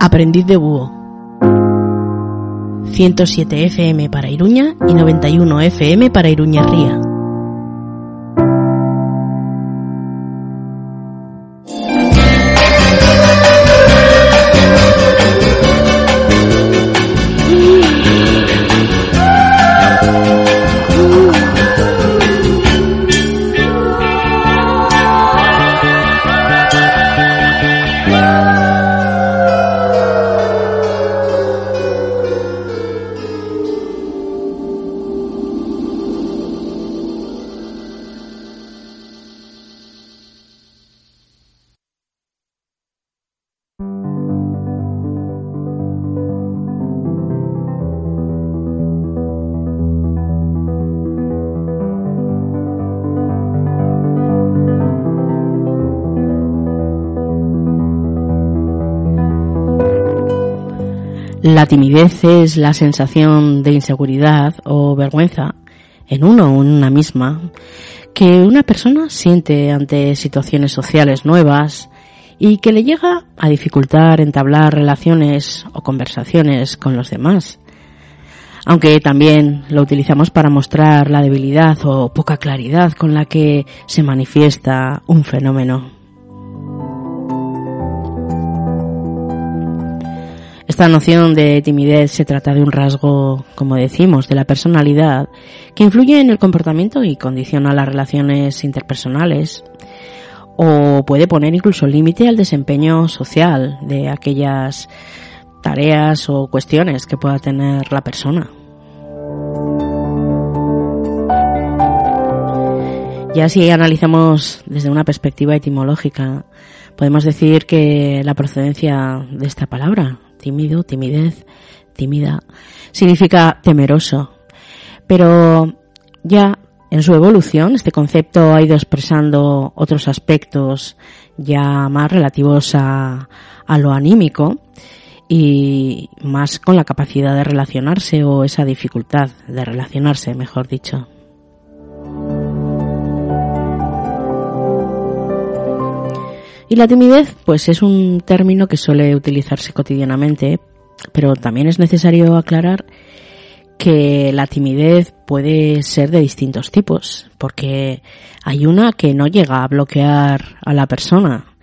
Aprendiz de búho. 107 FM para Iruña y 91 FM para Iruña Ría. La timidez es la sensación de inseguridad o vergüenza en uno o en una misma que una persona siente ante situaciones sociales nuevas y que le llega a dificultar entablar relaciones o conversaciones con los demás. Aunque también lo utilizamos para mostrar la debilidad o poca claridad con la que se manifiesta un fenómeno. Esta noción de timidez se trata de un rasgo, como decimos, de la personalidad que influye en el comportamiento y condiciona las relaciones interpersonales o puede poner incluso límite al desempeño social de aquellas tareas o cuestiones que pueda tener la persona. Ya si analizamos desde una perspectiva etimológica, podemos decir que la procedencia de esta palabra tímido, timidez, tímida, significa temeroso. Pero ya en su evolución este concepto ha ido expresando otros aspectos ya más relativos a, a lo anímico y más con la capacidad de relacionarse o esa dificultad de relacionarse, mejor dicho. Y la timidez, pues es un término que suele utilizarse cotidianamente, pero también es necesario aclarar que la timidez puede ser de distintos tipos, porque hay una que no llega a bloquear a la persona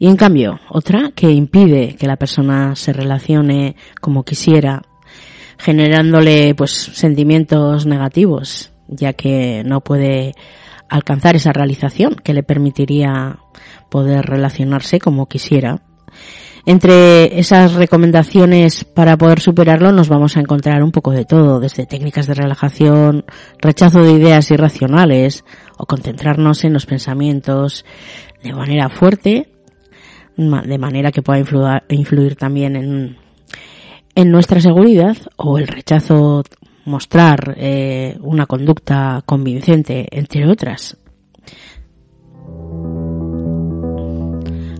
y en cambio otra que impide que la persona se relacione como quisiera, generándole pues sentimientos negativos, ya que no puede alcanzar esa realización que le permitiría poder relacionarse como quisiera. Entre esas recomendaciones para poder superarlo nos vamos a encontrar un poco de todo, desde técnicas de relajación, rechazo de ideas irracionales o concentrarnos en los pensamientos de manera fuerte, de manera que pueda influir, también en, en nuestra seguridad o el rechazo mostrar eh, una conducta convincente, entre otras.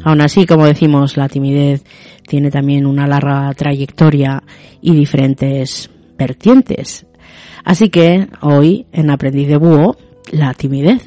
Aún así, como decimos, la timidez tiene también una larga trayectoria y diferentes vertientes. Así que hoy en Aprendiz de Búho, la timidez.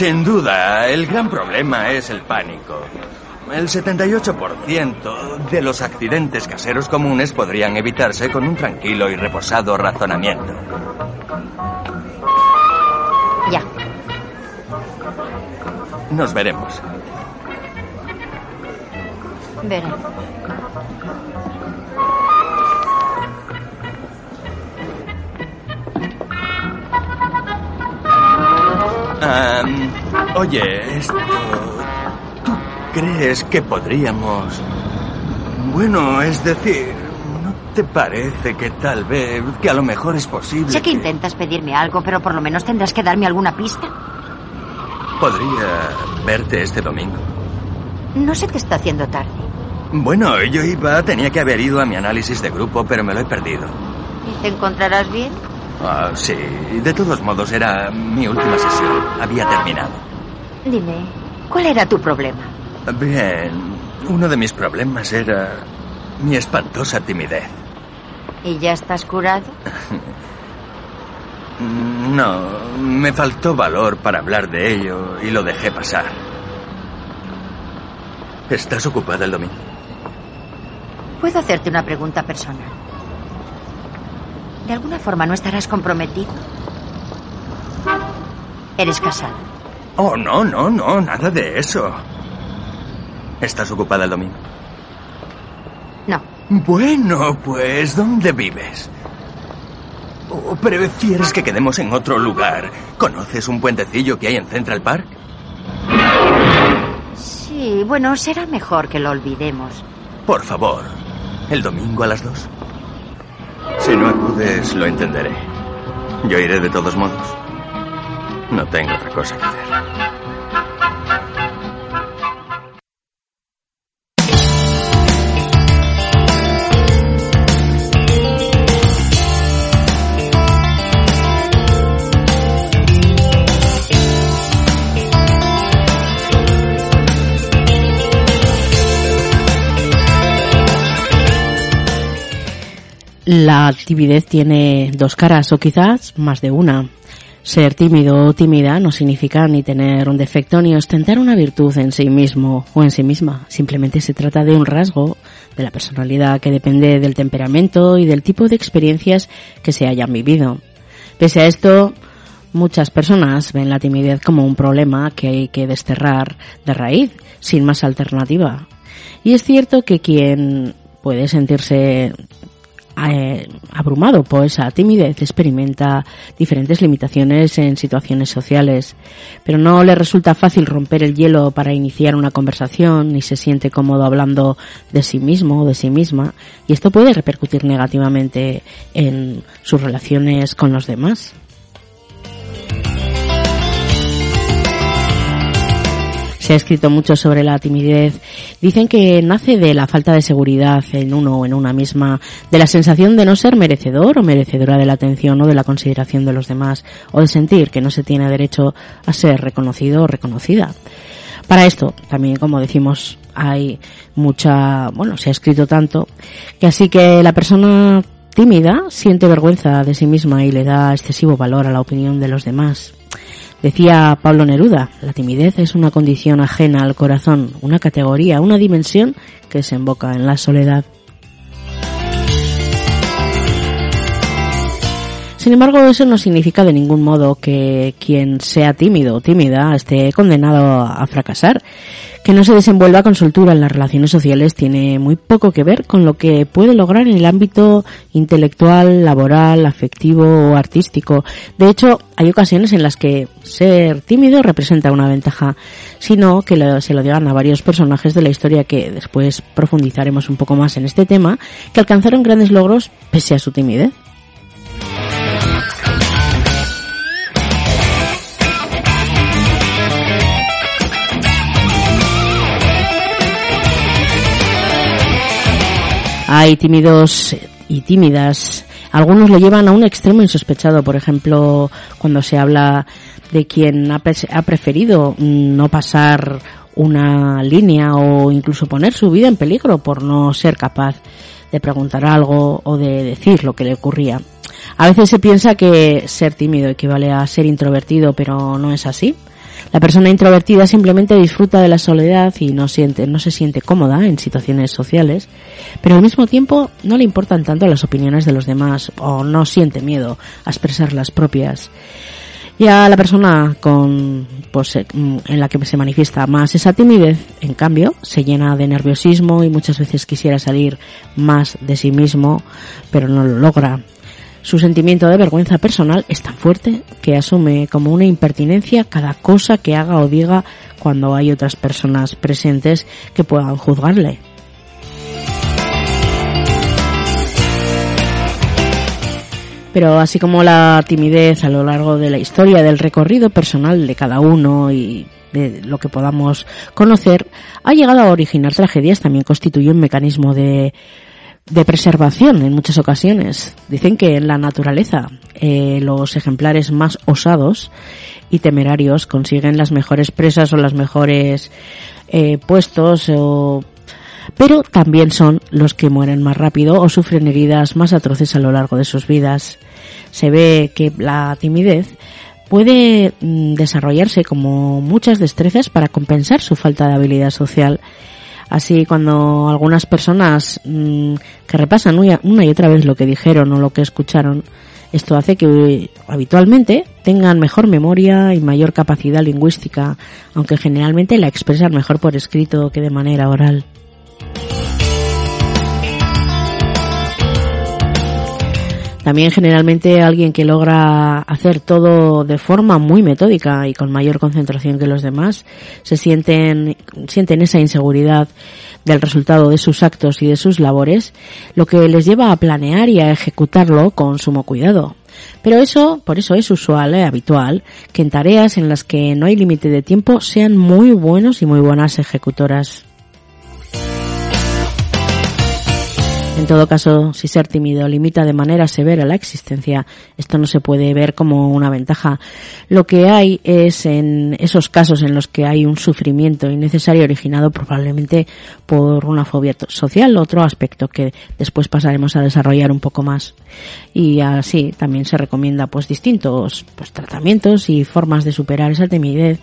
Sin duda, el gran problema es el pánico. El 78% de los accidentes caseros comunes podrían evitarse con un tranquilo y reposado razonamiento. Ya. Nos veremos. Veremos. Am, oye, esto... ¿Tú crees que podríamos... Bueno, es decir, ¿no te parece que tal vez, que a lo mejor es posible... Sé que intentas pedirme algo, pero por lo menos tendrás que darme alguna pista. Podría verte este domingo. No se te está haciendo tarde. Bueno, yo iba, tenía que haber ido a mi análisis de grupo, pero me lo he perdido. ¿Y te encontrarás bien? Ah, sí, de todos modos era mi última sesión. Había terminado. Dime, ¿cuál era tu problema? Bien, uno de mis problemas era mi espantosa timidez. ¿Y ya estás curado? No, me faltó valor para hablar de ello y lo dejé pasar. ¿Estás ocupada el domingo? Puedo hacerte una pregunta personal. ¿De alguna forma no estarás comprometido? Eres casado. Oh, no, no, no, nada de eso. ¿Estás ocupada el domingo? No. Bueno, pues, ¿dónde vives? ¿O prefieres que quedemos en otro lugar? ¿Conoces un puentecillo que hay en Central Park? Sí, bueno, será mejor que lo olvidemos. Por favor, el domingo a las dos. Si no acudes, lo entenderé. Yo iré de todos modos. No tengo otra cosa que hacer. La timidez tiene dos caras o quizás más de una. Ser tímido o tímida no significa ni tener un defecto ni ostentar una virtud en sí mismo o en sí misma. Simplemente se trata de un rasgo de la personalidad que depende del temperamento y del tipo de experiencias que se hayan vivido. Pese a esto, muchas personas ven la timidez como un problema que hay que desterrar de raíz, sin más alternativa. Y es cierto que quien puede sentirse eh, abrumado por esa timidez experimenta diferentes limitaciones en situaciones sociales, pero no le resulta fácil romper el hielo para iniciar una conversación ni se siente cómodo hablando de sí mismo o de sí misma y esto puede repercutir negativamente en sus relaciones con los demás. Se ha escrito mucho sobre la timidez. Dicen que nace de la falta de seguridad en uno o en una misma, de la sensación de no ser merecedor o merecedora de la atención o de la consideración de los demás, o de sentir que no se tiene derecho a ser reconocido o reconocida. Para esto, también como decimos, hay mucha, bueno, se ha escrito tanto, que así que la persona tímida siente vergüenza de sí misma y le da excesivo valor a la opinión de los demás. Decía Pablo Neruda, la timidez es una condición ajena al corazón, una categoría, una dimensión que desemboca en la soledad. Sin embargo, eso no significa de ningún modo que quien sea tímido o tímida esté condenado a fracasar. Que no se desenvuelva con soltura en las relaciones sociales tiene muy poco que ver con lo que puede lograr en el ámbito intelectual, laboral, afectivo o artístico. De hecho, hay ocasiones en las que ser tímido representa una ventaja, sino que se lo digan a varios personajes de la historia que después profundizaremos un poco más en este tema, que alcanzaron grandes logros pese a su timidez. Hay tímidos y tímidas. Algunos lo llevan a un extremo insospechado. Por ejemplo, cuando se habla de quien ha, preferido no pasar una línea o incluso poner su vida en peligro por no ser capaz de preguntar algo o de decir lo que le ocurría. A veces se piensa que ser tímido equivale a ser introvertido, pero no es así. La persona introvertida simplemente disfruta de la soledad y no siente, no se siente cómoda en situaciones sociales, pero al mismo tiempo no le importan tanto las opiniones de los demás o no siente miedo a expresar las propias. Y a la persona con, pues, eh, en la que se manifiesta más esa timidez, en cambio, se llena de nerviosismo y muchas veces quisiera salir más de sí mismo, pero no lo logra. Su sentimiento de vergüenza personal es tan fuerte que asume como una impertinencia cada cosa que haga o diga cuando hay otras personas presentes que puedan juzgarle. Pero así como la timidez a lo largo de la historia del recorrido personal de cada uno y de lo que podamos conocer, ha llegado a originar tragedias, también constituye un mecanismo de, de preservación en muchas ocasiones. Dicen que en la naturaleza eh, los ejemplares más osados y temerarios consiguen las mejores presas o las mejores eh, puestos o pero también son los que mueren más rápido o sufren heridas más atroces a lo largo de sus vidas. Se ve que la timidez puede mm, desarrollarse como muchas destrezas para compensar su falta de habilidad social. Así cuando algunas personas mm, que repasan una y otra vez lo que dijeron o lo que escucharon, esto hace que habitualmente tengan mejor memoria y mayor capacidad lingüística, aunque generalmente la expresan mejor por escrito que de manera oral. También generalmente alguien que logra hacer todo de forma muy metódica y con mayor concentración que los demás, se sienten, sienten esa inseguridad del resultado de sus actos y de sus labores, lo que les lleva a planear y a ejecutarlo con sumo cuidado. Pero eso, por eso es usual, eh, habitual, que en tareas en las que no hay límite de tiempo sean muy buenos y muy buenas ejecutoras. En todo caso, si ser tímido limita de manera severa la existencia, esto no se puede ver como una ventaja. Lo que hay es en esos casos en los que hay un sufrimiento innecesario originado probablemente por una fobia social, otro aspecto que después pasaremos a desarrollar un poco más. Y así también se recomienda pues distintos pues tratamientos y formas de superar esa timidez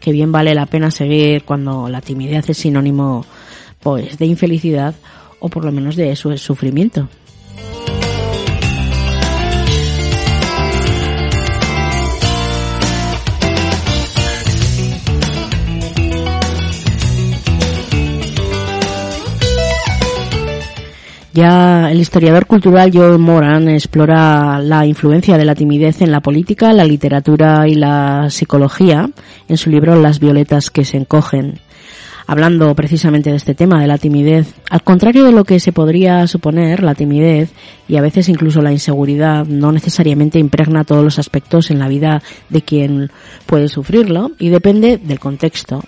que bien vale la pena seguir cuando la timidez es sinónimo pues de infelicidad o por lo menos de su sufrimiento. Ya el historiador cultural John Moran explora la influencia de la timidez en la política, la literatura y la psicología en su libro Las violetas que se encogen hablando precisamente de este tema, de la timidez. Al contrario de lo que se podría suponer, la timidez y a veces incluso la inseguridad no necesariamente impregna todos los aspectos en la vida de quien puede sufrirlo y depende del contexto.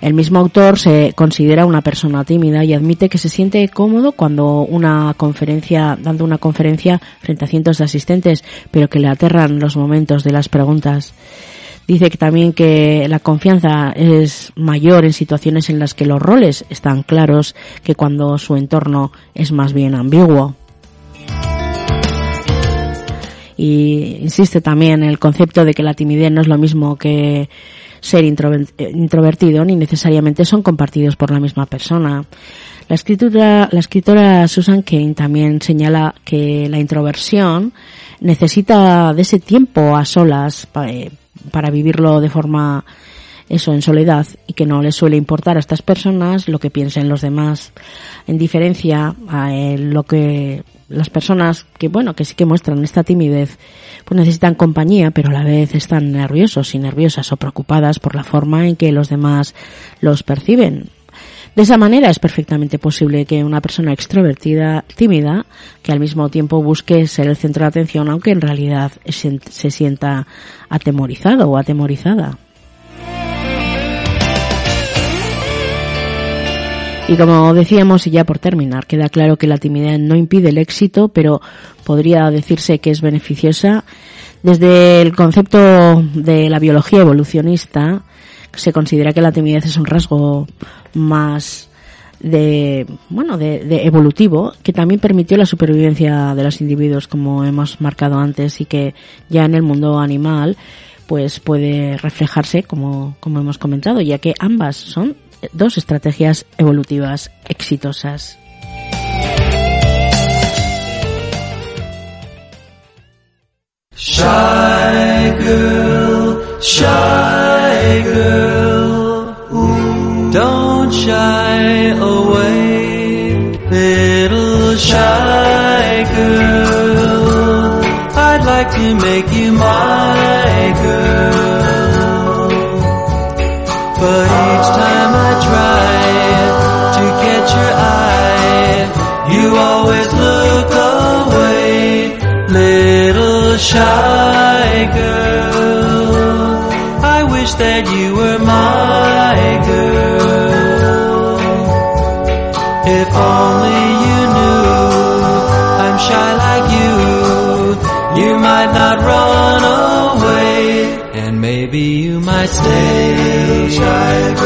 El mismo autor se considera una persona tímida y admite que se siente cómodo cuando una conferencia, dando una conferencia frente a cientos de asistentes, pero que le aterran los momentos de las preguntas. Dice que también que la confianza es mayor en situaciones en las que los roles están claros que cuando su entorno es más bien ambiguo. Y insiste también en el concepto de que la timidez no es lo mismo que ser introvertido ni necesariamente son compartidos por la misma persona. La escritura, la escritora Susan Kane también señala que la introversión necesita de ese tiempo a solas eh, para vivirlo de forma eso en soledad y que no les suele importar a estas personas lo que piensen los demás. En diferencia a lo que las personas que bueno que sí que muestran esta timidez pues necesitan compañía pero a la vez están nerviosos y nerviosas o preocupadas por la forma en que los demás los perciben de esa manera es perfectamente posible que una persona extrovertida, tímida, que al mismo tiempo busque ser el centro de atención, aunque en realidad se sienta atemorizado o atemorizada. Y como decíamos, y ya por terminar, queda claro que la timidez no impide el éxito, pero podría decirse que es beneficiosa. Desde el concepto de la biología evolucionista, se considera que la timidez es un rasgo más de bueno de, evolutivo que también permitió la supervivencia de los individuos como hemos marcado antes y que ya en el mundo animal pues puede reflejarse como, como hemos comentado, ya que ambas son dos estrategias evolutivas exitosas. Shy girl, shy girl, don't shy away, little shy girl. I'd like to make you my girl, but each time I try to catch your eye, you always look away, little shy girl. I wish that you were my If only you knew I'm shy like you, you might not run away, and maybe you might stay. Shy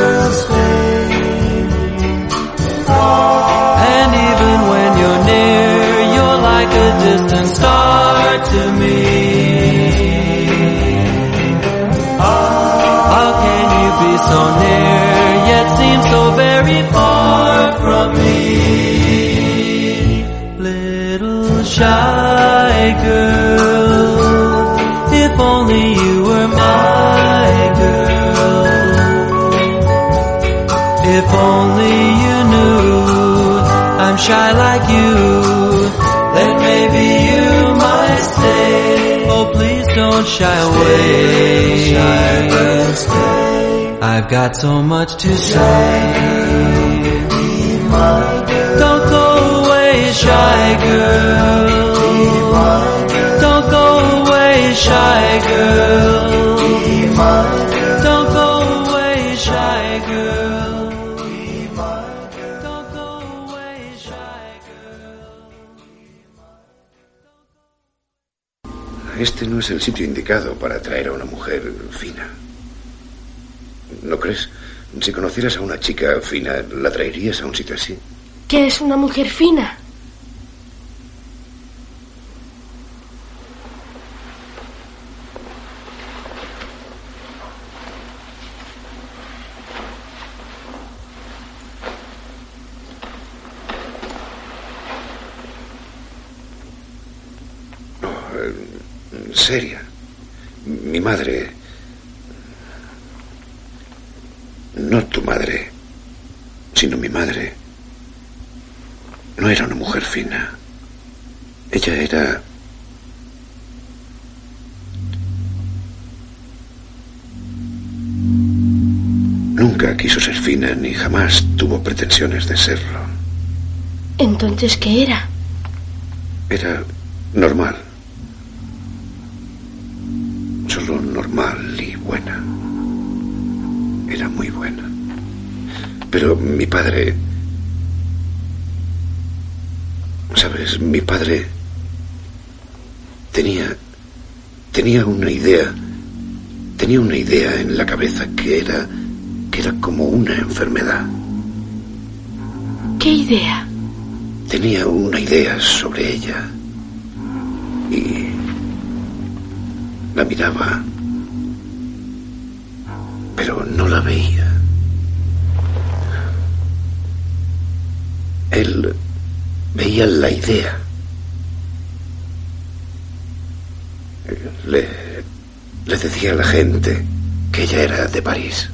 shy like you, then maybe you might stay. Oh, please don't shy away. I've got so much to say. Don't go away, shy girl. Don't go away, shy girl. No es el sitio indicado para atraer a una mujer fina. ¿No crees? Si conocieras a una chica fina, ¿la traerías a un sitio así? ¿Qué es una mujer fina? No, eh, seria. Mi madre... No tu madre, sino mi madre. No era una mujer fina. Ella era... Nunca quiso ser fina ni jamás tuvo pretensiones de serlo. Entonces, ¿qué era? Era normal. Solo normal y buena. Era muy buena. Pero mi padre... Sabes, mi padre tenía... Tenía una idea. Tenía una idea en la cabeza que era... que era como una enfermedad. ¿Qué idea? Tenía una idea sobre ella. Y la miraba, pero no la veía. Él veía la idea. Le, le decía a la gente que ella era de París.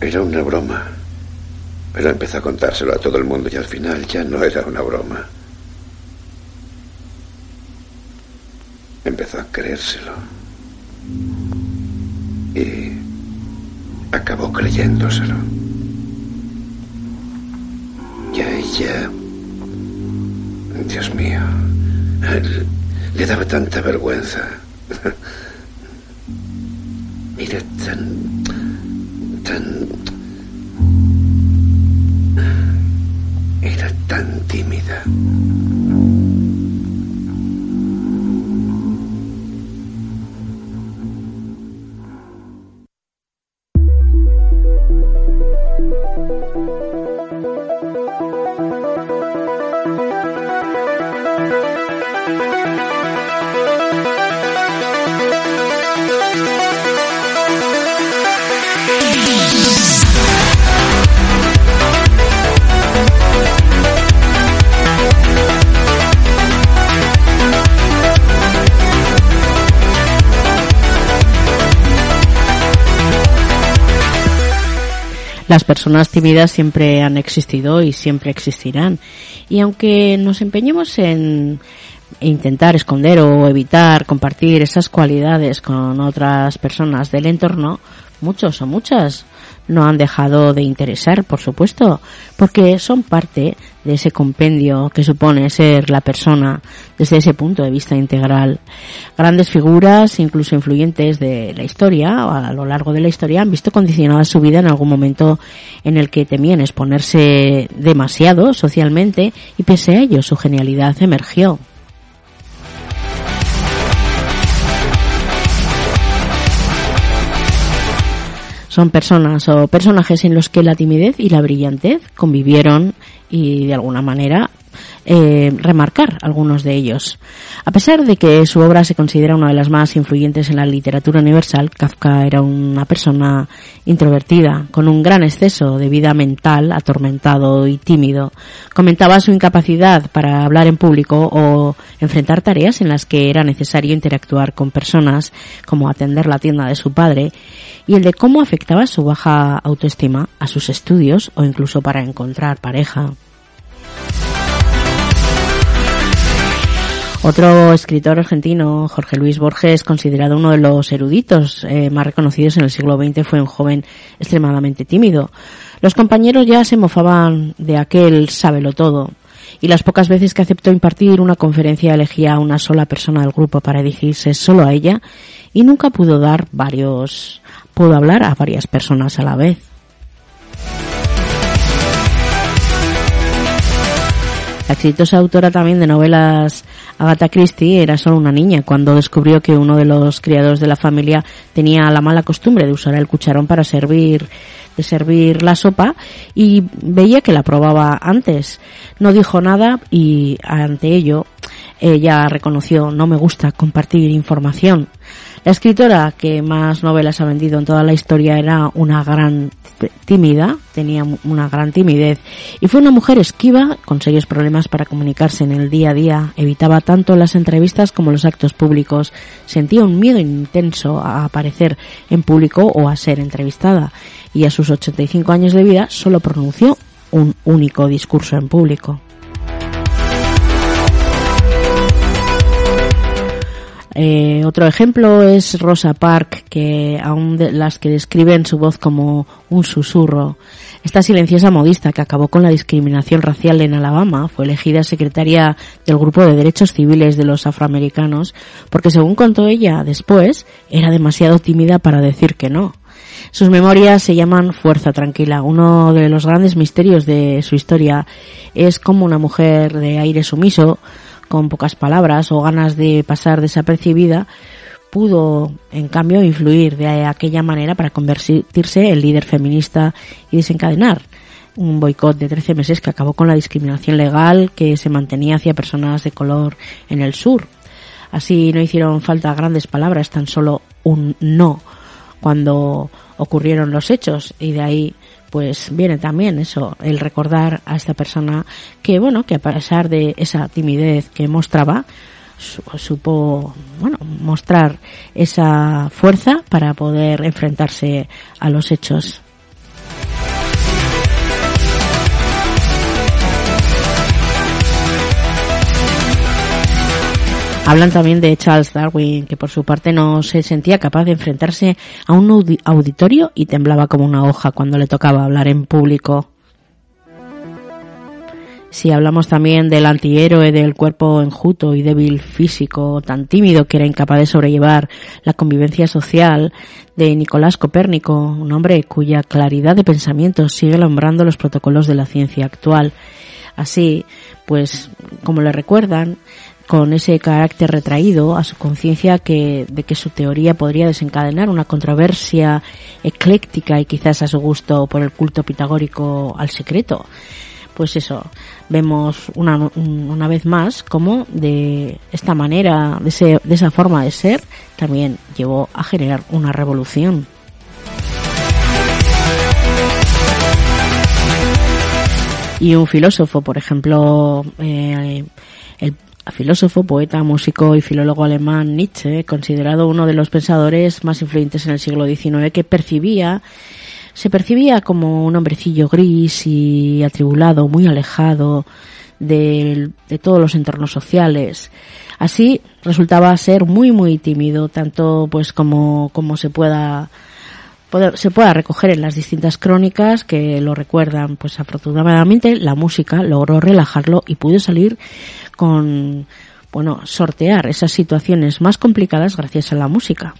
Era una broma. Pero empezó a contárselo a todo el mundo y al final ya no era una broma. Empezó a creérselo. Y acabó creyéndoselo. Y a ella... Dios mío. Le daba tanta vergüenza. Era tan... tan... Era tan tímida. Las personas tímidas siempre han existido y siempre existirán. Y aunque nos empeñemos en intentar esconder o evitar compartir esas cualidades con otras personas del entorno, muchos o muchas no han dejado de interesar, por supuesto, porque son parte de ese compendio que supone ser la persona desde ese punto de vista integral. Grandes figuras, incluso influyentes de la historia, a lo largo de la historia, han visto condicionada su vida en algún momento en el que temían exponerse demasiado socialmente y pese a ello su genialidad emergió. Son personas o personajes en los que la timidez y la brillantez convivieron y de alguna manera eh, remarcar algunos de ellos. A pesar de que su obra se considera una de las más influyentes en la literatura universal, Kafka era una persona introvertida, con un gran exceso de vida mental, atormentado y tímido. Comentaba su incapacidad para hablar en público o enfrentar tareas en las que era necesario interactuar con personas, como atender la tienda de su padre, y el de cómo afectaba su baja autoestima a sus estudios o incluso para encontrar pareja. Otro escritor argentino, Jorge Luis Borges, considerado uno de los eruditos eh, más reconocidos en el siglo XX, fue un joven extremadamente tímido. Los compañeros ya se mofaban de aquel sábelo todo, y las pocas veces que aceptó impartir una conferencia elegía a una sola persona del grupo para dirigirse solo a ella y nunca pudo dar varios, pudo hablar a varias personas a la vez. La exitosa autora también de novelas Agatha Christie era solo una niña cuando descubrió que uno de los criados de la familia tenía la mala costumbre de usar el cucharón para servir de servir la sopa y veía que la probaba antes. No dijo nada y ante ello ella reconoció no me gusta compartir información. La escritora que más novelas ha vendido en toda la historia era una gran tímida, tenía una gran timidez y fue una mujer esquiva con serios problemas para comunicarse en el día a día, evitaba tanto las entrevistas como los actos públicos, sentía un miedo intenso a aparecer en público o a ser entrevistada y a sus 85 años de vida solo pronunció un único discurso en público. Eh, otro ejemplo es Rosa Park, que aún las que describen su voz como un susurro. Esta silenciosa modista que acabó con la discriminación racial en Alabama fue elegida secretaria del Grupo de Derechos Civiles de los Afroamericanos porque según contó ella después, era demasiado tímida para decir que no. Sus memorias se llaman Fuerza Tranquila. Uno de los grandes misterios de su historia es como una mujer de aire sumiso con pocas palabras o ganas de pasar desapercibida, pudo, en cambio, influir de aquella manera para convertirse en líder feminista y desencadenar un boicot de 13 meses que acabó con la discriminación legal que se mantenía hacia personas de color en el sur. Así no hicieron falta grandes palabras, tan solo un no cuando ocurrieron los hechos y de ahí pues viene también eso, el recordar a esta persona que, bueno, que a pesar de esa timidez que mostraba, supo, bueno, mostrar esa fuerza para poder enfrentarse a los hechos. Hablan también de Charles Darwin, que por su parte no se sentía capaz de enfrentarse a un auditorio y temblaba como una hoja cuando le tocaba hablar en público. Si hablamos también del antihéroe del cuerpo enjuto y débil físico, tan tímido que era incapaz de sobrellevar la convivencia social, de Nicolás Copérnico, un hombre cuya claridad de pensamiento sigue alumbrando los protocolos de la ciencia actual. Así, pues, como le recuerdan, con ese carácter retraído a su conciencia que, de que su teoría podría desencadenar una controversia ecléctica y quizás a su gusto por el culto pitagórico al secreto. Pues eso, vemos una, una vez más cómo de esta manera, de, ese, de esa forma de ser, también llevó a generar una revolución. Y un filósofo, por ejemplo, eh, filósofo, poeta, músico y filólogo alemán Nietzsche, considerado uno de los pensadores más influyentes en el siglo XIX, que percibía Se percibía como un hombrecillo gris y atribulado, muy alejado de, de todos los entornos sociales. Así resultaba ser muy muy tímido, tanto pues como, como se pueda se pueda recoger en las distintas crónicas que lo recuerdan. Pues afortunadamente la música logró relajarlo y pudo salir con bueno, sortear esas situaciones más complicadas gracias a la música.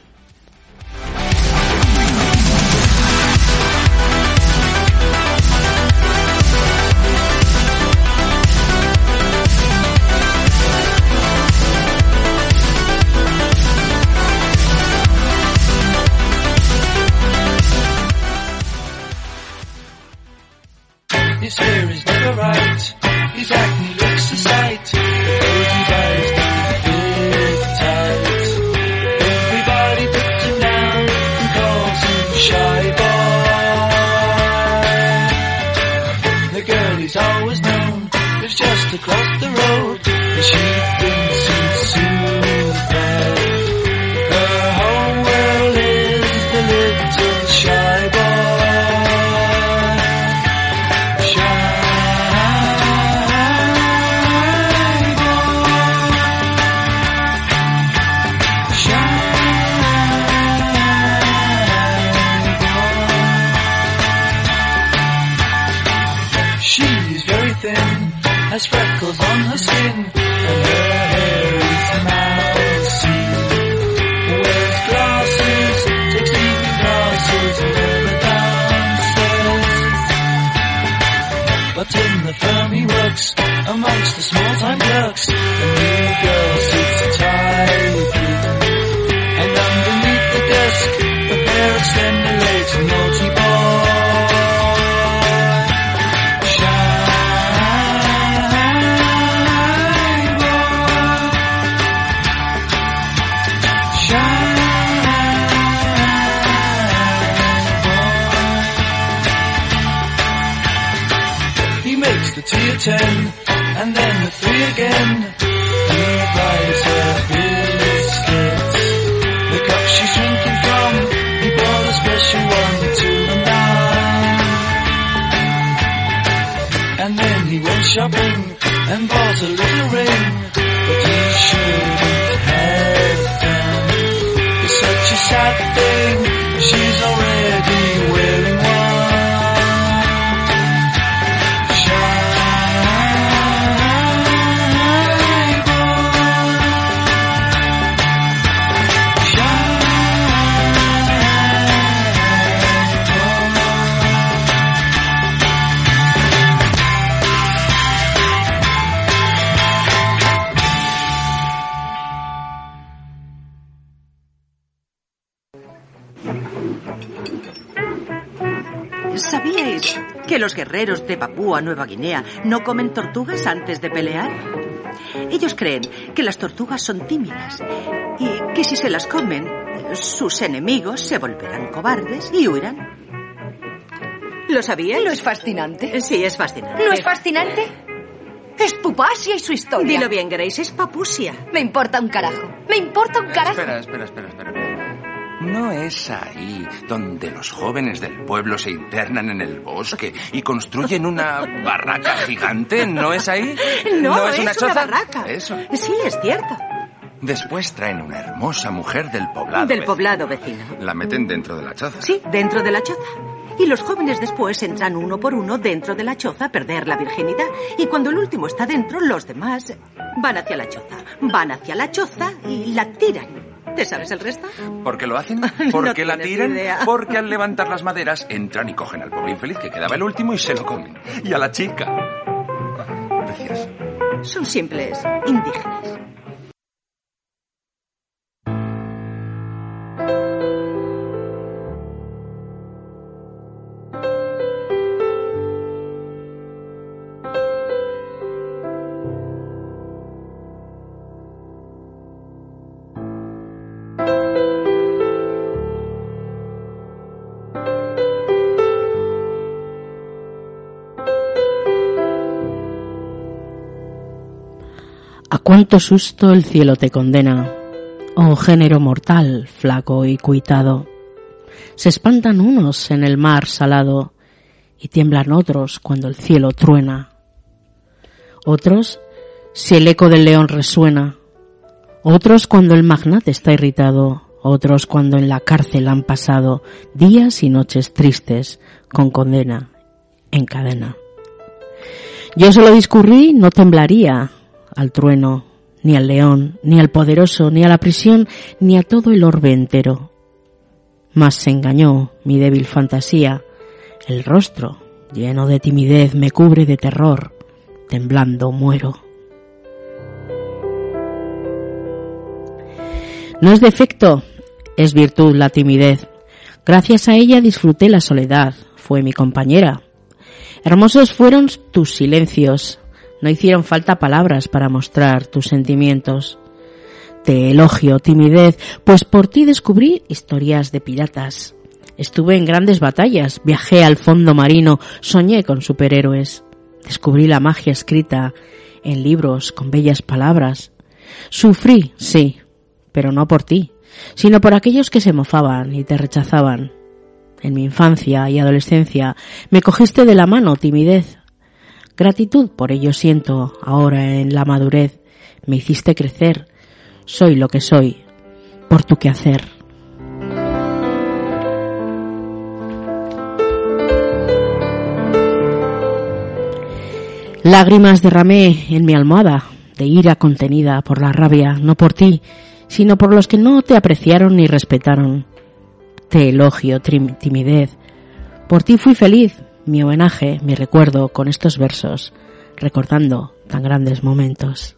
She's drinking from, he bought a special one to the. And then he went shopping and bought a little ring, but he shouldn't los guerreros de Papúa Nueva Guinea no comen tortugas antes de pelear? Ellos creen que las tortugas son tímidas y que si se las comen, sus enemigos se volverán cobardes y huirán. ¿Lo sabíais? ¿No es fascinante? Sí, es fascinante. ¿No es fascinante? Es Pupasia y su historia. Dilo bien, Grace, es papusia. Me importa un carajo. Me importa un carajo. Espera, espera, espera, espera. ¿No es ahí donde los jóvenes del pueblo se internan en el bosque y construyen una barraca gigante? ¿No es ahí? No, es, es una choza? barraca. Eso. Sí, es cierto. Después traen una hermosa mujer del poblado. Del vecino. poblado vecino. La meten dentro de la choza. Sí, dentro de la choza. Y los jóvenes después entran uno por uno dentro de la choza a perder la virginidad. Y cuando el último está dentro, los demás van hacia la choza. Van hacia la choza y la tiran. ¿Te sabes el resto? ¿Por qué lo hacen? No ¿Por qué la tiran? idea. Porque al levantar las maderas entran y cogen al pobre infeliz que quedaba el último y se lo comen. Y a la chica. Decías. Son simples indígenas. A cuánto susto el cielo te condena, oh género mortal, flaco y cuitado. Se espantan unos en el mar salado y tiemblan otros cuando el cielo truena. Otros si el eco del león resuena. Otros cuando el magnate está irritado. Otros cuando en la cárcel han pasado días y noches tristes con condena en cadena. Yo solo discurrí, no temblaría al trueno, ni al león, ni al poderoso, ni a la prisión, ni a todo el orbe entero. Mas se engañó mi débil fantasía, el rostro, lleno de timidez, me cubre de terror, temblando muero. No es defecto, es virtud la timidez. Gracias a ella disfruté la soledad, fue mi compañera. Hermosos fueron tus silencios, no hicieron falta palabras para mostrar tus sentimientos. Te elogio, timidez, pues por ti descubrí historias de piratas. Estuve en grandes batallas, viajé al fondo marino, soñé con superhéroes. Descubrí la magia escrita en libros con bellas palabras. Sufrí, sí, pero no por ti, sino por aquellos que se mofaban y te rechazaban. En mi infancia y adolescencia me cogiste de la mano, timidez. Gratitud por ello siento ahora en la madurez. Me hiciste crecer. Soy lo que soy por tu quehacer. Lágrimas derramé en mi almohada, de ira contenida por la rabia, no por ti, sino por los que no te apreciaron ni respetaron. Te elogio, timidez. Por ti fui feliz, mi homenaje, mi recuerdo con estos versos, recordando tan grandes momentos.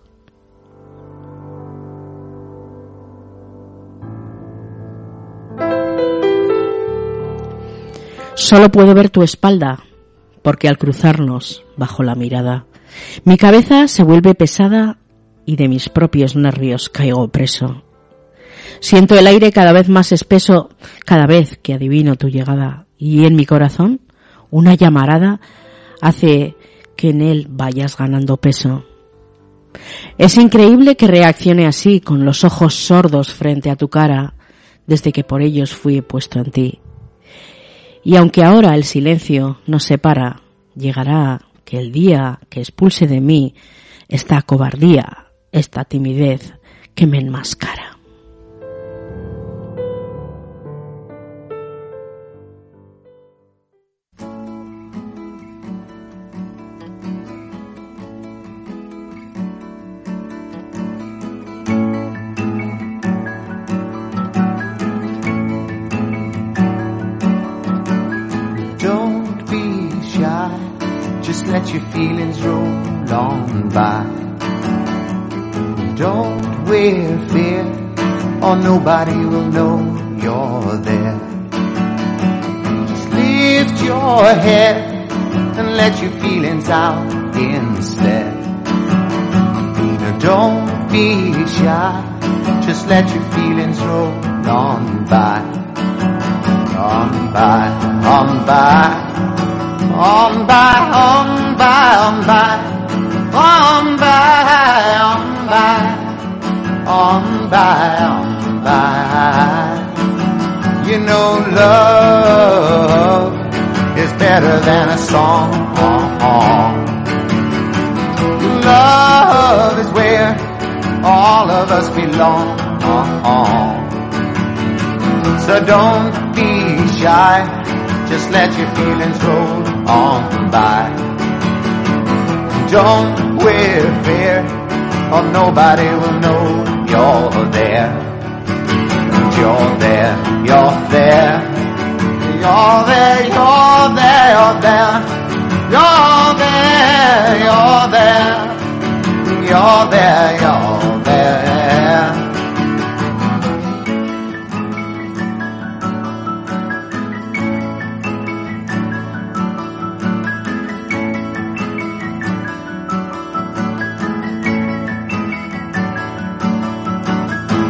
Solo puedo ver tu espalda, porque al cruzarnos bajo la mirada, mi cabeza se vuelve pesada y de mis propios nervios caigo preso. Siento el aire cada vez más espeso cada vez que adivino tu llegada y en mi corazón una llamarada hace que en él vayas ganando peso. Es increíble que reaccione así con los ojos sordos frente a tu cara desde que por ellos fui puesto en ti. Y aunque ahora el silencio nos separa, llegará que el día que expulse de mí esta cobardía, esta timidez que me enmascara. Lift your head and let your feelings out instead. Now don't be shy, just let your feelings roll on by. On by, on by. On by, on by, on by, on by, on by, on by, on by. You know love is better than a song. Love is where all of us belong. So don't be shy just let your feelings roll on by. Don't wear fear, or nobody will know you're there. You're there, you're there. You're there. You're there. You're there. You're there. You're there. You're there. You're there.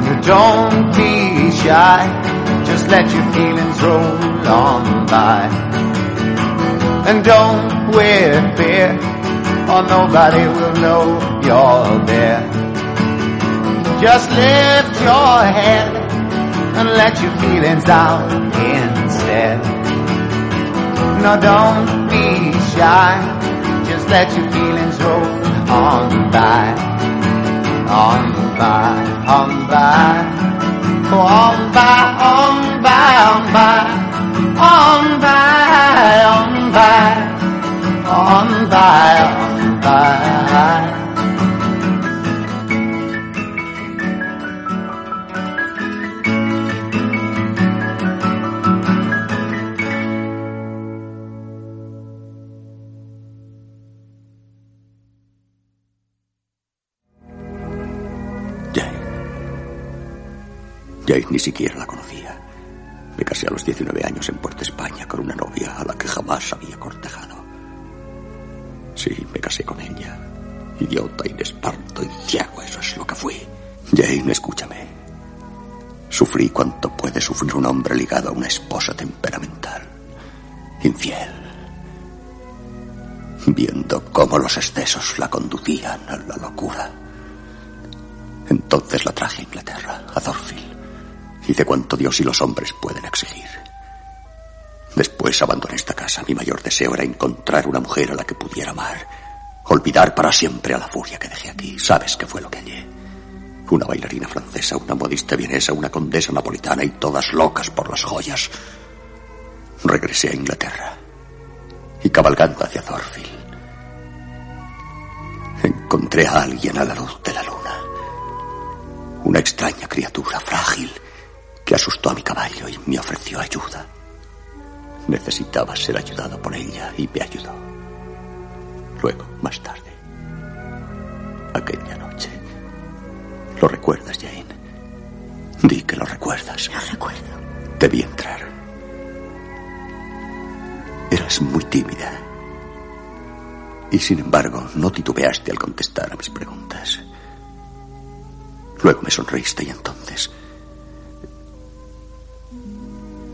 You Don't be shy, just let your feelings roll on by. And don't wear fear, or nobody will know you're there. Just lift your head and let your feelings out instead. No, don't be shy, just let your feelings roll on by, on by, on by, on by, on by, on by, on by, ni siquiera la conocía. Me casé a los 19 años en Puerto España con una novia a la que jamás había cortejado. Sí, me casé con ella. Idiota, inesparto ciego, eso es lo que fui. Jane, escúchame. Sufrí cuanto puede sufrir un hombre ligado a una esposa temperamental. Infiel. Viendo cómo los excesos la conducían a la locura. Entonces la traje a Inglaterra, a Thorfield. Hice cuanto Dios y los hombres pueden exigir. Después abandoné esta casa. Mi mayor deseo era encontrar una mujer a la que pudiera amar. Olvidar para siempre a la furia que dejé aquí. ¿Sabes qué fue lo que hallé? Una bailarina francesa, una modista vienesa, una condesa napolitana y todas locas por las joyas. Regresé a Inglaterra y cabalgando hacia Thorfield. Encontré a alguien a la luz de la luna. Una extraña criatura frágil que asustó a mi caballo y me ofreció ayuda. Necesitaba ser ayudado por ella y me ayudó. Luego, más tarde, aquella noche. ¿Lo recuerdas, Jane? Di que lo recuerdas. Lo recuerdo. Debí entrar. Eras muy tímida. Y sin embargo, no titubeaste al contestar a mis preguntas. Luego me sonreíste y entonces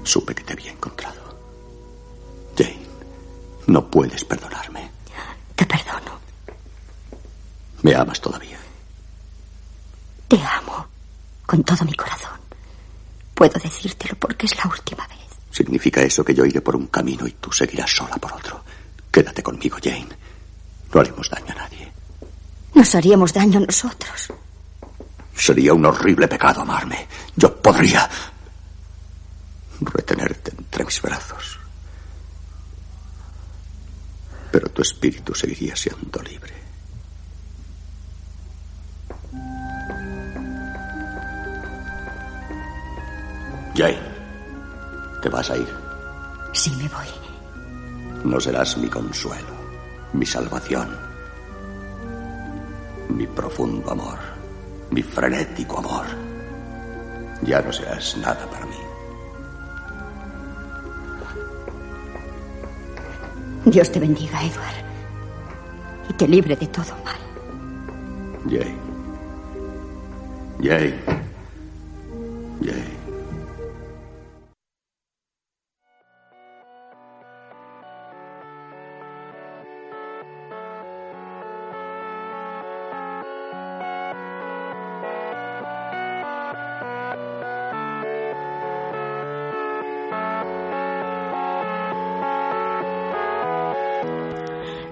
supe que te había encontrado. Jane, no puedes perdonarme. Te perdono. ¿Me amas todavía? Te amo con todo mi corazón. Puedo decírtelo porque es la última vez. ¿Significa eso que yo iré por un camino y tú seguirás sola por otro? Quédate conmigo, Jane. No haremos daño a nadie. Nos haríamos daño a nosotros. Sería un horrible pecado amarme. Yo podría retenerte entre mis brazos. Pero tu espíritu seguiría siendo libre. Jane, ¿te vas a ir? Sí, me voy. No serás mi consuelo, mi salvación, mi profundo amor, mi frenético amor. Ya no serás nada para mí. Dios te bendiga, Edward. Y te libre de todo mal. Jane. Jane. Jane.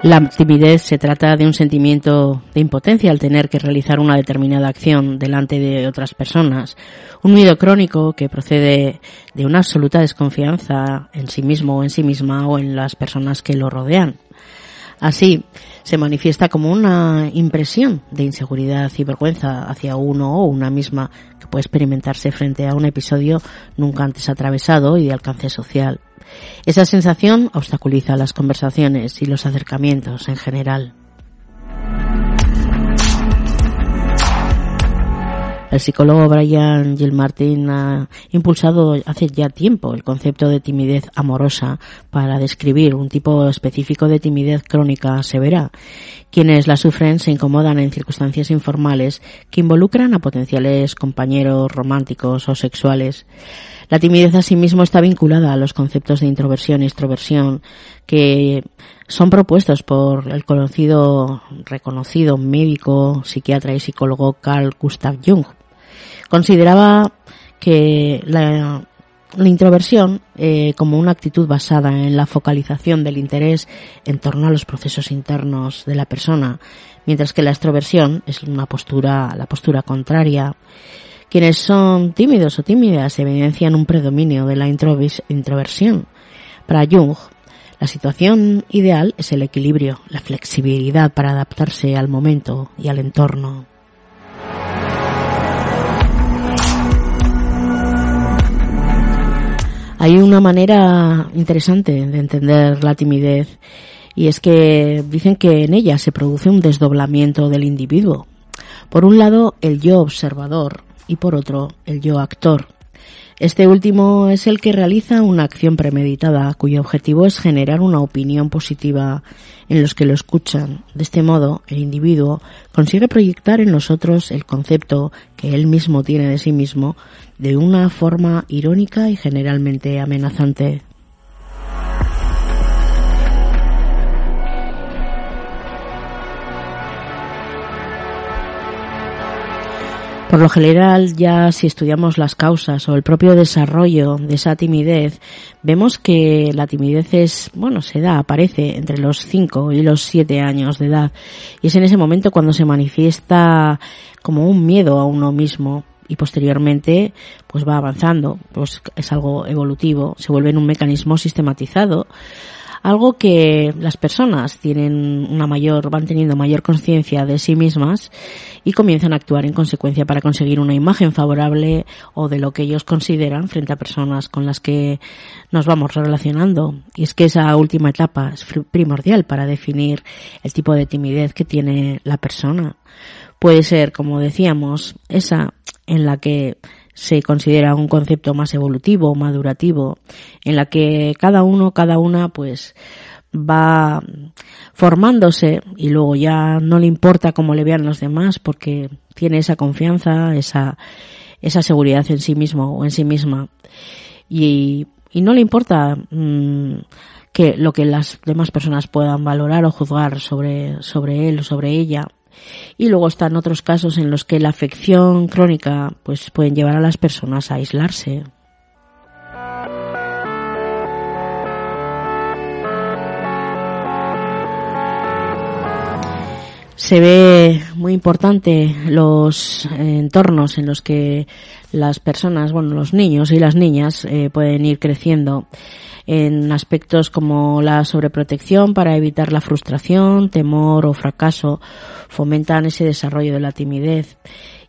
La timidez se trata de un sentimiento de impotencia al tener que realizar una determinada acción delante de otras personas, un miedo crónico que procede de una absoluta desconfianza en sí mismo o en sí misma o en las personas que lo rodean. Así, se manifiesta como una impresión de inseguridad y vergüenza hacia uno o una misma que puede experimentarse frente a un episodio nunca antes atravesado y de alcance social. Esa sensación obstaculiza las conversaciones y los acercamientos en general. El psicólogo Brian Gilmartin ha impulsado hace ya tiempo el concepto de timidez amorosa para describir un tipo específico de timidez crónica severa. Quienes la sufren se incomodan en circunstancias informales que involucran a potenciales compañeros románticos o sexuales. La timidez asimismo está vinculada a los conceptos de introversión y extroversión que son propuestos por el conocido, reconocido médico, psiquiatra y psicólogo Carl Gustav Jung. Consideraba que la, la introversión, eh, como una actitud basada en la focalización del interés en torno a los procesos internos de la persona, mientras que la extroversión es una postura, la postura contraria. Quienes son tímidos o tímidas evidencian un predominio de la introversión. Para Jung, la situación ideal es el equilibrio, la flexibilidad para adaptarse al momento y al entorno. Hay una manera interesante de entender la timidez y es que dicen que en ella se produce un desdoblamiento del individuo. Por un lado, el yo observador y por otro, el yo actor. Este último es el que realiza una acción premeditada cuyo objetivo es generar una opinión positiva en los que lo escuchan. De este modo, el individuo consigue proyectar en los otros el concepto que él mismo tiene de sí mismo de una forma irónica y generalmente amenazante. Por lo general, ya si estudiamos las causas o el propio desarrollo de esa timidez, vemos que la timidez es, bueno, se da, aparece entre los 5 y los 7 años de edad. Y es en ese momento cuando se manifiesta como un miedo a uno mismo y posteriormente pues va avanzando, pues es algo evolutivo, se vuelve en un mecanismo sistematizado algo que las personas tienen una mayor, van teniendo mayor conciencia de sí mismas y comienzan a actuar en consecuencia para conseguir una imagen favorable o de lo que ellos consideran frente a personas con las que nos vamos relacionando. Y es que esa última etapa es primordial para definir el tipo de timidez que tiene la persona. Puede ser, como decíamos, esa en la que se considera un concepto más evolutivo, madurativo, en la que cada uno, cada una, pues va formándose y luego ya no le importa cómo le vean los demás porque tiene esa confianza, esa, esa seguridad en sí mismo o en sí misma. Y, y no le importa mmm, que lo que las demás personas puedan valorar o juzgar sobre, sobre él o sobre ella. Y luego están otros casos en los que la afección crónica pues pueden llevar a las personas a aislarse. Se ve muy importante los entornos en los que las personas, bueno, los niños y las niñas eh, pueden ir creciendo en aspectos como la sobreprotección para evitar la frustración, temor o fracaso, fomentan ese desarrollo de la timidez.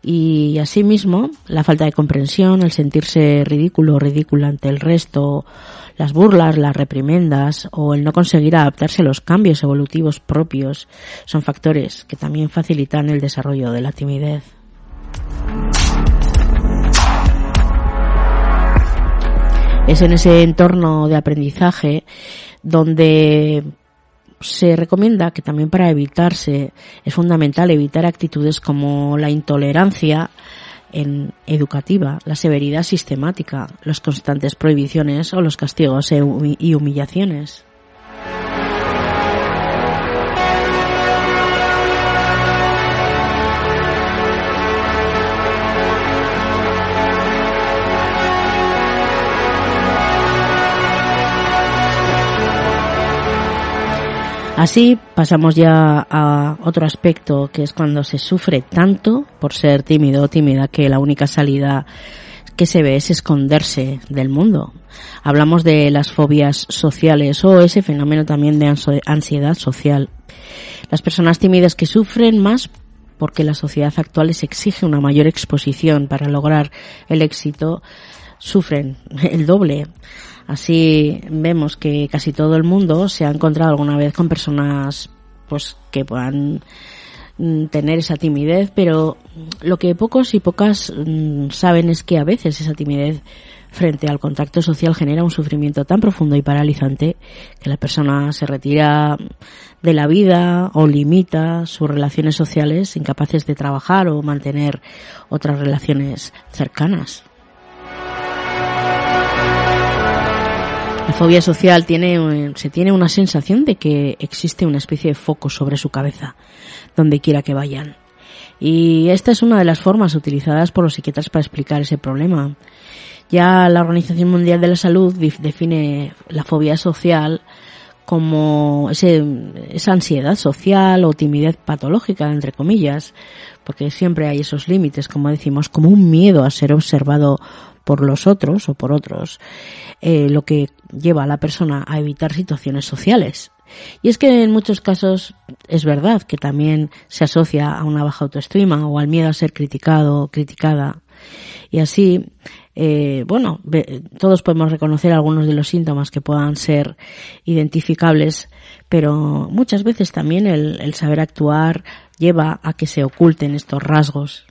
Y asimismo, la falta de comprensión, el sentirse ridículo o ridícula ante el resto, las burlas, las reprimendas o el no conseguir adaptarse a los cambios evolutivos propios son factores que también facilitan el desarrollo de la timidez. Es en ese entorno de aprendizaje donde se recomienda que también para evitarse es fundamental evitar actitudes como la intolerancia en educativa, la severidad sistemática, las constantes prohibiciones o los castigos y humillaciones. Así pasamos ya a otro aspecto que es cuando se sufre tanto por ser tímido o tímida que la única salida que se ve es esconderse del mundo. Hablamos de las fobias sociales o ese fenómeno también de ansiedad social. Las personas tímidas que sufren más porque la sociedad actual les exige una mayor exposición para lograr el éxito sufren el doble. Así vemos que casi todo el mundo se ha encontrado alguna vez con personas pues que puedan tener esa timidez, pero lo que pocos y pocas saben es que a veces esa timidez frente al contacto social genera un sufrimiento tan profundo y paralizante que la persona se retira de la vida o limita sus relaciones sociales incapaces de trabajar o mantener otras relaciones cercanas. La fobia social tiene, se tiene una sensación de que existe una especie de foco sobre su cabeza, donde quiera que vayan. Y esta es una de las formas utilizadas por los psiquiatras para explicar ese problema. Ya la Organización Mundial de la Salud define la fobia social como ese, esa ansiedad social o timidez patológica, entre comillas, porque siempre hay esos límites, como decimos, como un miedo a ser observado por los otros o por otros, eh, lo que lleva a la persona a evitar situaciones sociales. Y es que en muchos casos es verdad que también se asocia a una baja autoestima o al miedo a ser criticado o criticada. Y así, eh, bueno, todos podemos reconocer algunos de los síntomas que puedan ser identificables, pero muchas veces también el saber actuar lleva a que se oculten estos rasgos.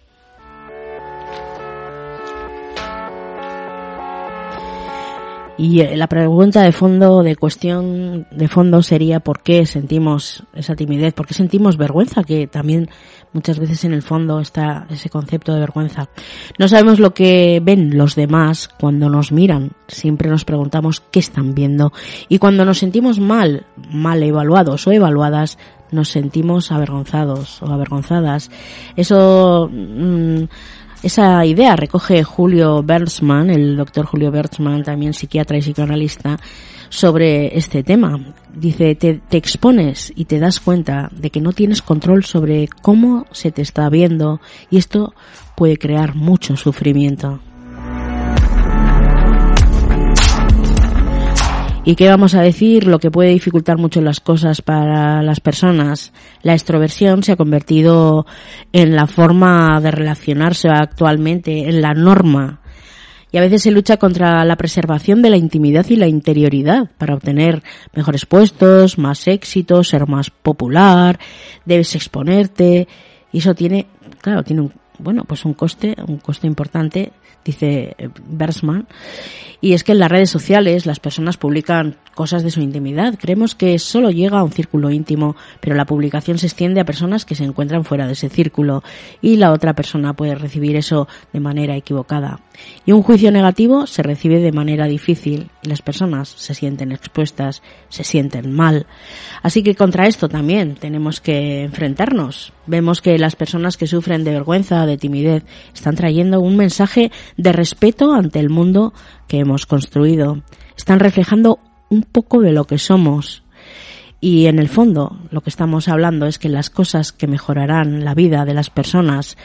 Y eh, la pregunta de fondo, de cuestión de fondo sería por qué sentimos esa timidez, por qué sentimos vergüenza, que también muchas veces en el fondo está ese concepto de vergüenza. No sabemos lo que ven los demás cuando nos miran, siempre nos preguntamos qué están viendo y cuando nos sentimos mal, mal evaluados o evaluadas, nos sentimos avergonzados o avergonzadas. Eso mm, esa idea recoge Julio Bertzmann, el doctor Julio Bertzmann, también psiquiatra y psicoanalista, sobre este tema. Dice, te, expones y te das cuenta de que no tienes control sobre cómo se te está viendo y esto puede crear mucho sufrimiento. ¿Y qué vamos a decir? Lo que puede dificultar mucho las cosas para las personas. La extroversión se ha convertido en la forma de relacionarse actualmente, en la norma. Y a veces se lucha contra la preservación de la intimidad y la interioridad para obtener mejores puestos, más éxito, ser más popular, debes exponerte. Y eso tiene, claro, tiene un, bueno, pues un coste, un coste importante dice Bersman, y es que en las redes sociales las personas publican cosas de su intimidad. Creemos que solo llega a un círculo íntimo, pero la publicación se extiende a personas que se encuentran fuera de ese círculo y la otra persona puede recibir eso de manera equivocada. Y un juicio negativo se recibe de manera difícil las personas se sienten expuestas, se sienten mal. Así que contra esto también tenemos que enfrentarnos. Vemos que las personas que sufren de vergüenza, de timidez, están trayendo un mensaje de respeto ante el mundo que hemos construido. Están reflejando un poco de lo que somos. Y en el fondo, lo que estamos hablando es que las cosas que mejorarán la vida de las personas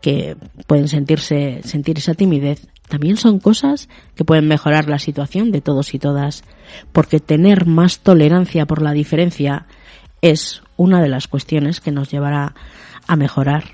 que pueden sentirse, sentir esa timidez, también son cosas que pueden mejorar la situación de todos y todas. Porque tener más tolerancia por la diferencia es una de las cuestiones que nos llevará a mejorar.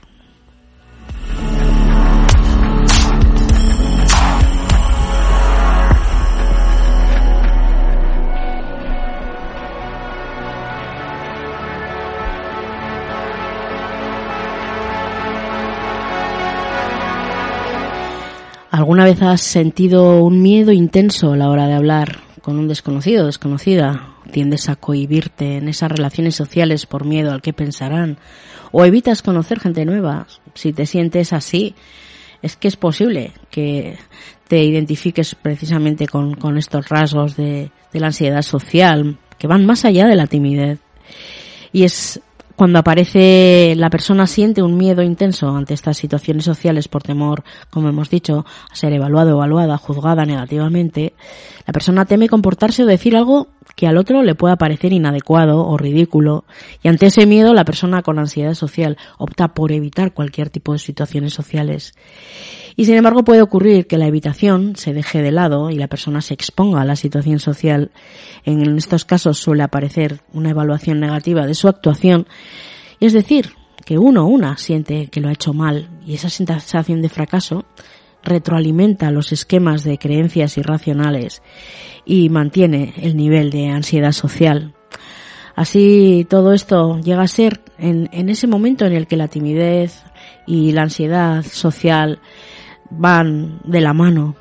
¿Alguna vez has sentido un miedo intenso a la hora de hablar con un desconocido, desconocida? Tiendes a cohibirte en esas relaciones sociales por miedo al que pensarán. O evitas conocer gente nueva. Si te sientes así, es que es posible que te identifiques precisamente con, con estos rasgos de, de la ansiedad social que van más allá de la timidez. Y es cuando aparece la persona siente un miedo intenso ante estas situaciones sociales por temor, como hemos dicho, a ser evaluado, evaluada, juzgada negativamente, la persona teme comportarse o decir algo que al otro le pueda parecer inadecuado o ridículo, y ante ese miedo la persona con ansiedad social opta por evitar cualquier tipo de situaciones sociales. Y sin embargo puede ocurrir que la evitación se deje de lado y la persona se exponga a la situación social. En estos casos suele aparecer una evaluación negativa de su actuación. Y es decir, que uno o una siente que lo ha hecho mal y esa sensación de fracaso retroalimenta los esquemas de creencias irracionales y mantiene el nivel de ansiedad social. Así todo esto llega a ser en, ese momento en el que la timidez y la ansiedad social van de la mano.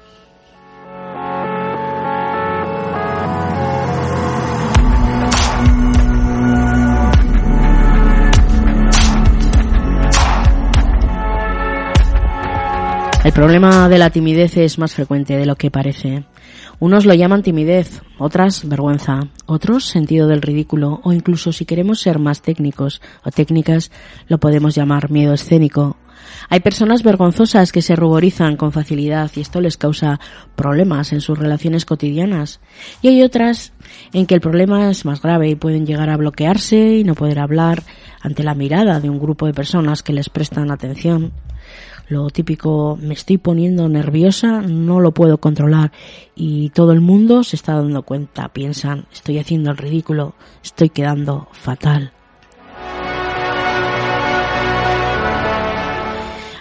El problema de la timidez es más frecuente de lo que parece. Unos lo llaman timidez, otras vergüenza, otros sentido del ridículo o incluso si queremos ser más técnicos o técnicas lo podemos llamar miedo escénico. Hay personas vergonzosas que se ruborizan con facilidad y esto les causa problemas en sus relaciones cotidianas. Y hay otras en que el problema es más grave y pueden llegar a bloquearse y no poder hablar ante la mirada de un grupo de personas que les prestan atención. Lo típico, me estoy poniendo nerviosa, no lo puedo controlar y todo el mundo se está dando cuenta, piensan, estoy haciendo el ridículo, estoy quedando fatal.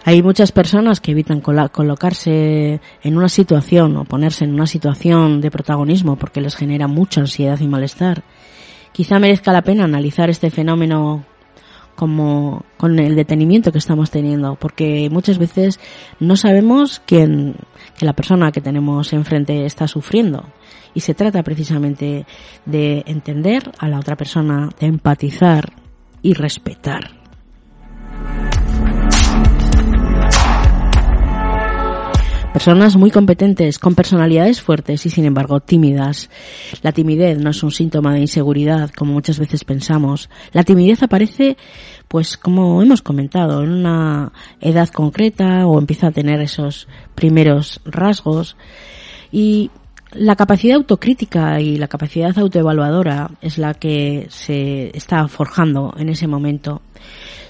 Hay muchas personas que evitan colocarse en una situación o ponerse en una situación de protagonismo porque les genera mucha ansiedad y malestar. Quizá merezca la pena analizar este fenómeno como con el detenimiento que estamos teniendo, porque muchas veces no sabemos quién, que la persona que tenemos enfrente está sufriendo. Y se trata precisamente de entender a la otra persona, de empatizar y respetar. Personas muy competentes, con personalidades fuertes y sin embargo tímidas. La timidez no es un síntoma de inseguridad, como muchas veces pensamos. La timidez aparece, pues como hemos comentado, en una edad concreta o empieza a tener esos primeros rasgos. Y la capacidad autocrítica y la capacidad autoevaluadora es la que se está forjando en ese momento.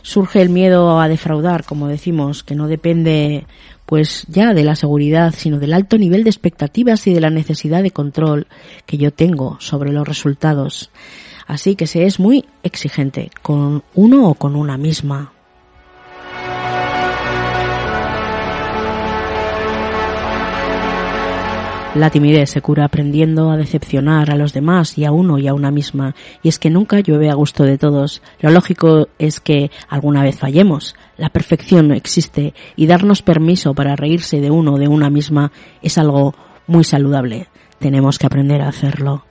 Surge el miedo a defraudar, como decimos, que no depende pues ya de la seguridad, sino del alto nivel de expectativas y de la necesidad de control que yo tengo sobre los resultados. Así que se es muy exigente con uno o con una misma. La timidez se cura aprendiendo a decepcionar a los demás y a uno y a una misma. Y es que nunca llueve a gusto de todos. Lo lógico es que alguna vez fallemos. La perfección no existe y darnos permiso para reírse de uno o de una misma es algo muy saludable. Tenemos que aprender a hacerlo.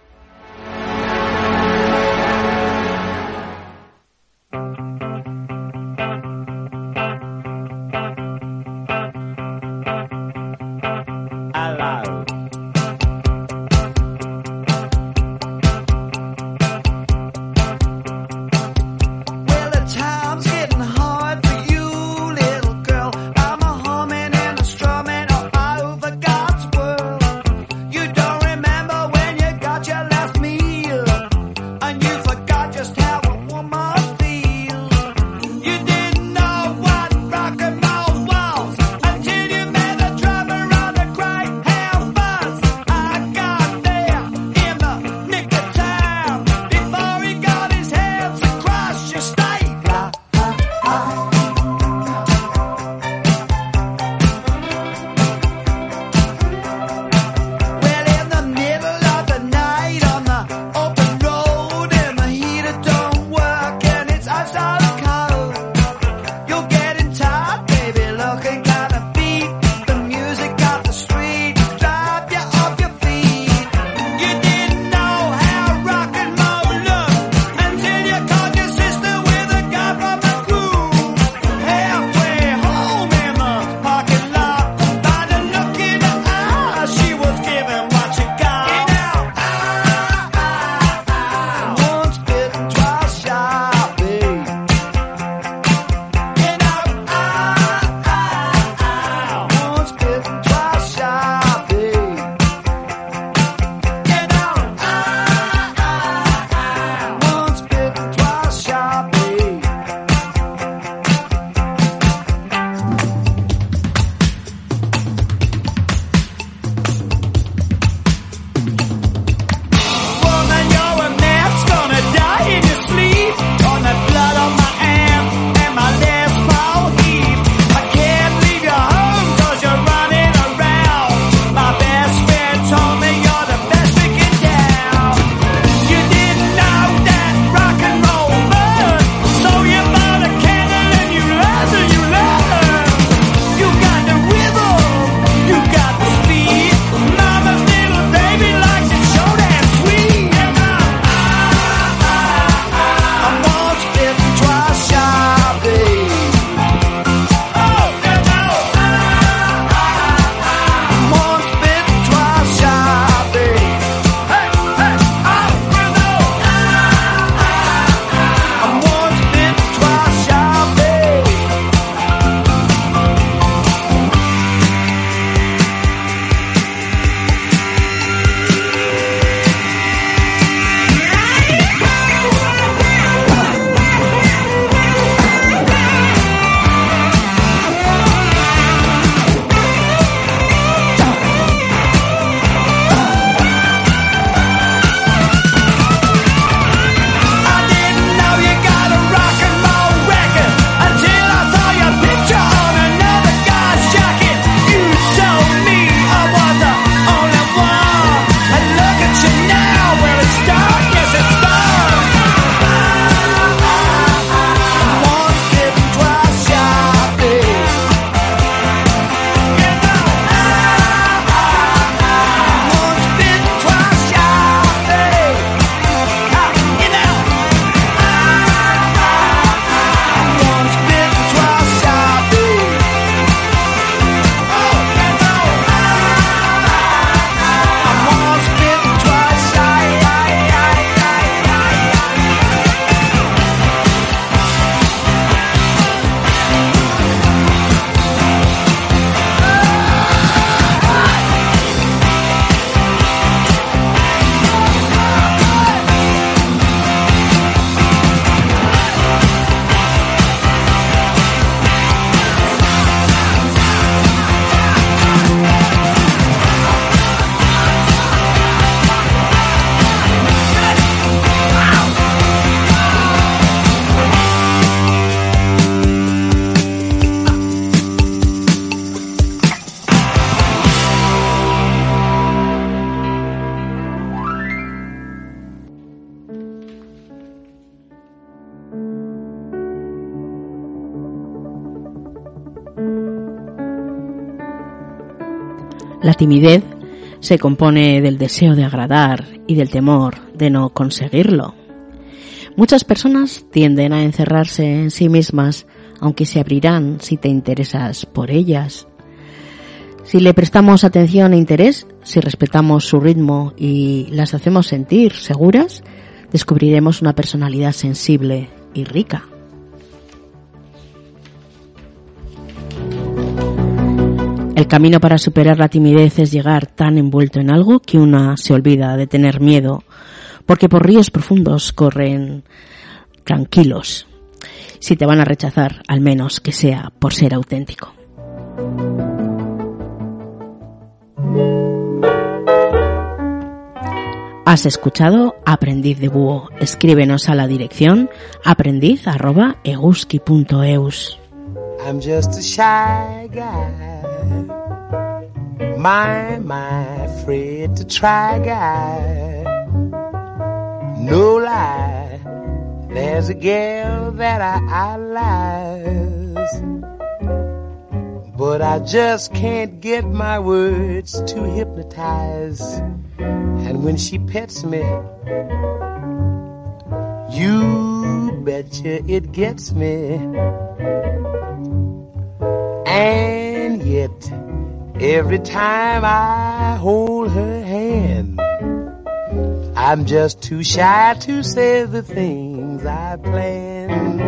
La timidez se compone del deseo de agradar y del temor de no conseguirlo. Muchas personas tienden a encerrarse en sí mismas, aunque se abrirán si te interesas por ellas. Si le prestamos atención e interés, si respetamos su ritmo y las hacemos sentir seguras, descubriremos una personalidad sensible y rica. Camino para superar la timidez es llegar tan envuelto en algo que una se olvida de tener miedo, porque por ríos profundos corren tranquilos. Si te van a rechazar, al menos que sea por ser auténtico. Has escuchado Aprendiz de Búho. Escríbenos a la dirección aprendiz.eguski.eus. My, my, afraid to try guy. No lie, there's a girl that I idolize. But I just can't get my words to hypnotize. And when she pets me, you betcha it gets me. And yet, every time I hold her hand, I'm just too shy to say the things I plan.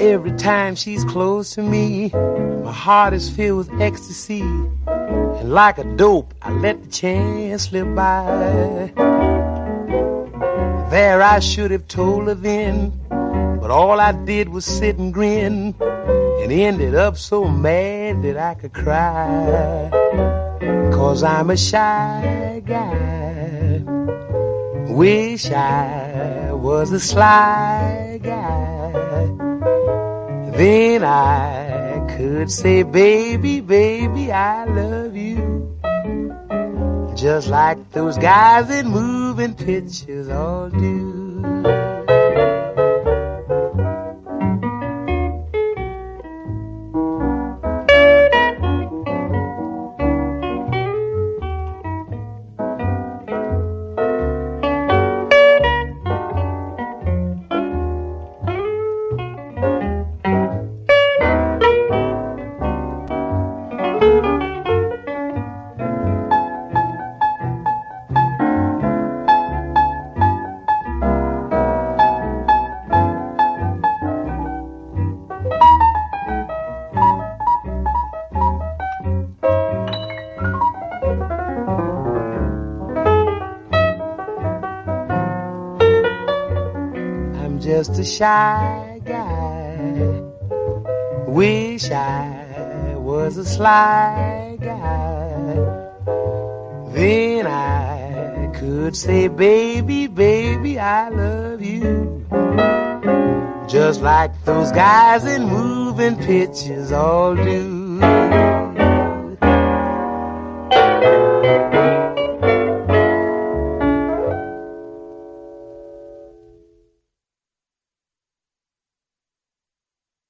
Every time she's close to me, my heart is filled with ecstasy. And like a dope, I let the chance slip by. There I should have told her then, but all I did was sit and grin, and ended up so mad that I could cry. Cause I'm a shy guy. Wish I was a sly guy. Then I could say, baby, baby, I love you. Just like those guys in moving pictures all do. shy guy. Wish I was a sly guy. Then I could say, baby, baby, I love you. Just like those guys in moving pictures all do.